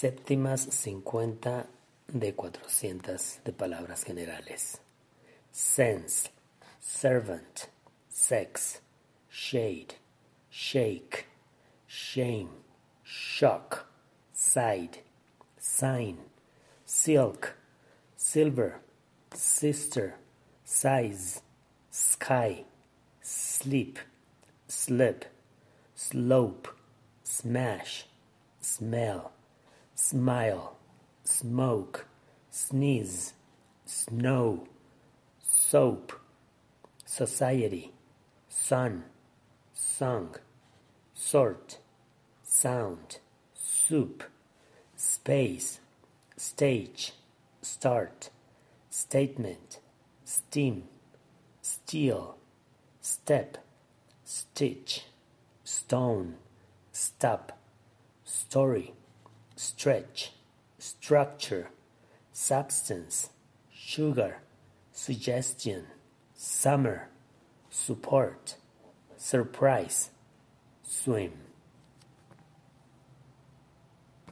Séptimas cincuenta de cuatrocientas de palabras generales. Sense, servant, sex, shade, shake, shame, shock, side, sign, silk, silver, sister, size, sky, sleep, slip, slope, smash, smell, smile, smoke, sneeze, snow, soap, society, son, song, sort, sound, soup, space, stage, start, statement, steam, steel, step, stitch, stone, stop, story, stretch, structure, substance, sugar, suggestion, summer, support, surprise, swim.